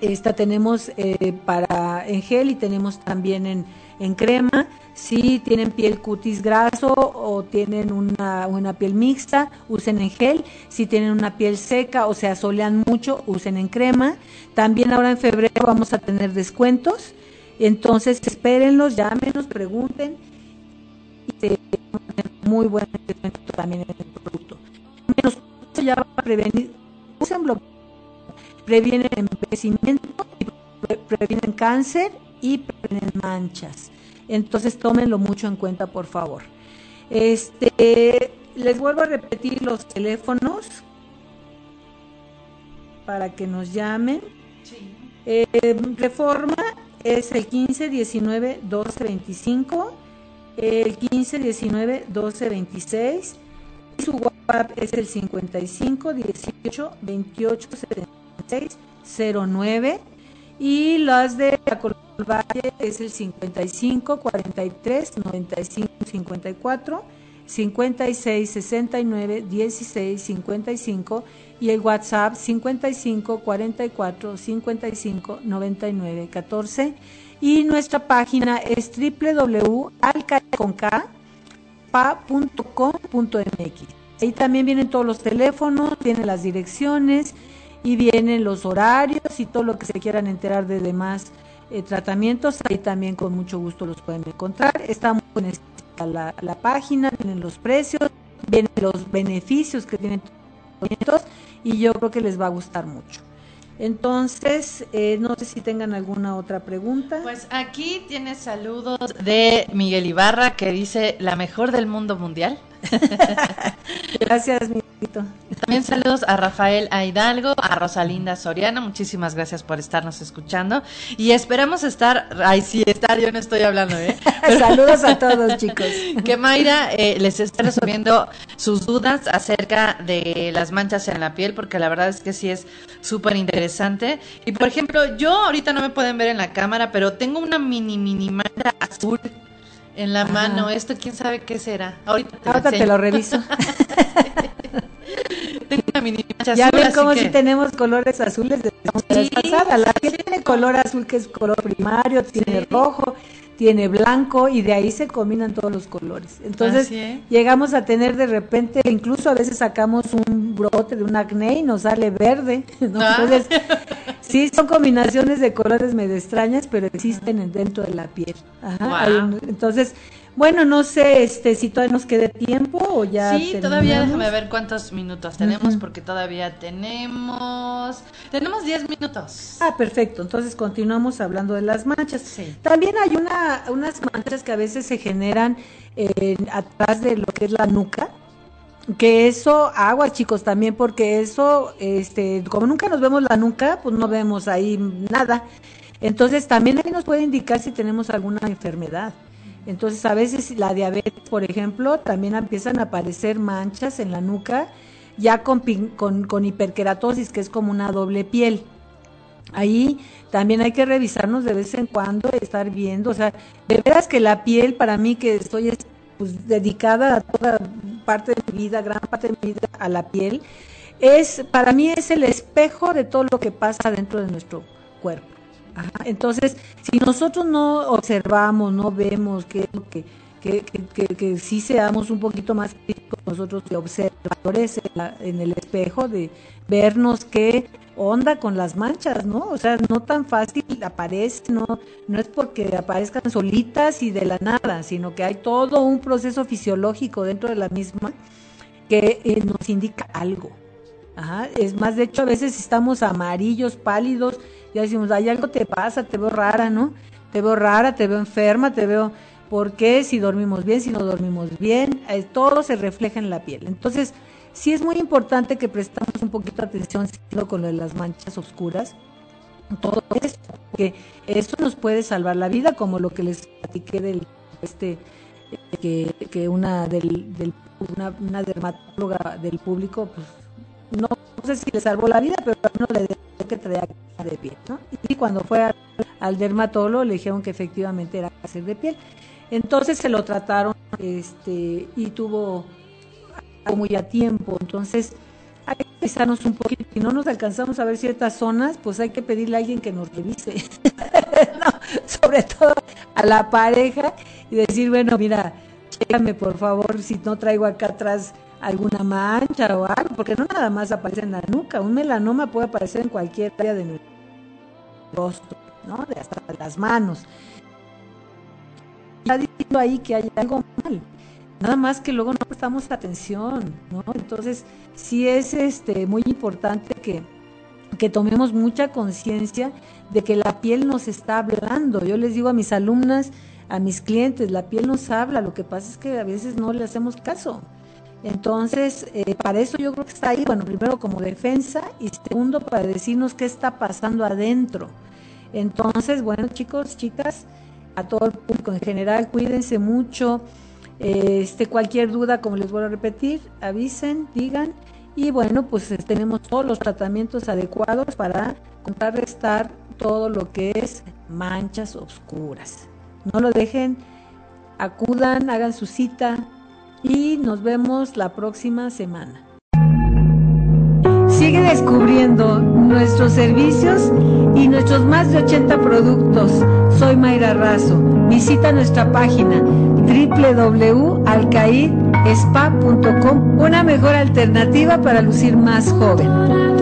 Esta tenemos eh, para en gel y tenemos también en, en crema. Si tienen piel cutis graso o tienen una, una, piel mixta, usen en gel. Si tienen una piel seca o se asolean mucho, usen en crema. También ahora en febrero vamos a tener descuentos. Entonces espérenlos, llámenos, pregunten. Y muy buen descuento también en el producto. Menos ya va a prevenir, usen previenen envejecimiento, previenen cáncer y previenen manchas. Entonces tómenlo mucho en cuenta, por favor. Este, les vuelvo a repetir los teléfonos para que nos llamen. Eh, reforma es el 15 19 12 25, el 15 19 12 26 y su WhatsApp es el 55 18 28 76 09 y las de la Valle es el 55 43 95 54 56 69 16 55 y el WhatsApp 55 44 55 99 14 y nuestra página es www.alcaconca.com.mx. Ahí también vienen todos los teléfonos, vienen las direcciones y vienen los horarios y todo lo que se quieran enterar de demás eh, tratamientos, ahí también con mucho gusto los pueden encontrar. Está muy la, la página, vienen los precios, vienen los beneficios que tienen tratamientos y yo creo que les va a gustar mucho. Entonces, eh, no sé si tengan alguna otra pregunta. Pues aquí tienes saludos de Miguel Ibarra que dice la mejor del mundo mundial. Gracias, Miguelito. También saludos a Rafael a Hidalgo, a Rosalinda Soriano, muchísimas gracias por estarnos escuchando y esperamos estar, ay sí, estar, yo no estoy hablando, ¿eh? saludos a todos chicos. Que Mayra eh, les esté resolviendo sus dudas acerca de las manchas en la piel, porque la verdad es que sí es súper interesante. Y por ejemplo, yo ahorita no me pueden ver en la cámara, pero tengo una mini, mini mancha azul en la mano. Esto quién sabe qué será. Ahorita te, lo reviso. Tengo una mini mancha ya ven cómo si tenemos colores azules de sí, pasada. La que tiene color azul que es color primario, tiene rojo, tiene blanco y de ahí se combinan todos los colores. Entonces llegamos a tener de repente, incluso a veces sacamos un brote de un acné y nos sale verde. Ah. Entonces sí son combinaciones de colores medio extrañas, pero existen dentro de la piel. entonces bueno, no sé este si todavía nos quede tiempo o ya. Sí, todavía déjame ver cuántos minutos tenemos, porque todavía tenemos. Tenemos 10 minutos. Ah, perfecto. Entonces continuamos hablando de las manchas. Sí. También hay una, unas manchas que a veces se generan eh, atrás de lo que es la nuca. Que eso, agua chicos también, porque eso, este, como nunca nos vemos la nuca, pues no vemos ahí nada. Entonces también ahí nos puede indicar si tenemos alguna enfermedad. Entonces, a veces la diabetes, por ejemplo, también empiezan a aparecer manchas en la nuca, ya con, con, con hiperkeratosis, que es como una doble piel. Ahí también hay que revisarnos de vez en cuando, estar viendo, o sea, de veras que la piel, para mí que estoy pues, dedicada a toda parte de mi vida, gran parte de mi vida a la piel, es, para mí es el espejo de todo lo que pasa dentro de nuestro cuerpo. Entonces, si nosotros no observamos, no vemos que, que, que, que, sí seamos un poquito más críticos nosotros de observadores en, el espejo, de vernos qué onda con las manchas, ¿no? O sea, no tan fácil aparece, no, no es porque aparezcan solitas y de la nada, sino que hay todo un proceso fisiológico dentro de la misma que eh, nos indica algo. Ajá, es más, de hecho, a veces estamos amarillos, pálidos, ya decimos, hay algo te pasa, te veo rara, ¿no? Te veo rara, te veo enferma, te veo, ¿por qué? Si dormimos bien, si no dormimos bien, eh, todo se refleja en la piel. Entonces, sí es muy importante que prestamos un poquito de atención con lo de las manchas oscuras, todo esto, porque eso nos puede salvar la vida, como lo que les platiqué del, este, que, que una, del, del una, una dermatóloga del público, pues no, sé si le salvó la vida, pero no le que traía de piel. Y cuando fue al, al dermatólogo le dijeron que efectivamente era cáncer de piel. Entonces se lo trataron este, y tuvo muy a tiempo. Entonces hay que revisarnos un poquito. Si no nos alcanzamos a ver ciertas zonas, pues hay que pedirle a alguien que nos revise. sobre todo a la pareja y decir, bueno, mira, chécame por favor si no traigo acá atrás alguna mancha o algo, porque no nada más aparece en la nuca, un melanoma puede aparecer en cualquier área de nuestro rostro, ¿no? De hasta las manos. Está diciendo ahí que hay algo mal. Nada más que luego no prestamos atención, ¿no? Entonces, sí es este muy importante que, que tomemos mucha conciencia de que la piel nos está hablando. Yo les digo a mis alumnas, a mis clientes, la piel nos habla, lo que pasa es que a veces no le hacemos caso. Entonces, eh, para eso yo creo que está ahí, bueno, primero como defensa y segundo para decirnos qué está pasando adentro. Entonces, bueno, chicos, chicas, a todo el público en general, cuídense mucho. Este, cualquier duda, como les vuelvo a repetir, avisen, digan. Y bueno, pues eh, tenemos todos los tratamientos adecuados para contrarrestar todo lo que es manchas oscuras. No lo dejen, acudan, hagan su cita y nos vemos la próxima semana. Sigue descubriendo nuestros servicios y nuestros más de 80 productos. Soy Mayra Razo. Visita nuestra página www.alcaidespa.com, una mejor alternativa para lucir más joven.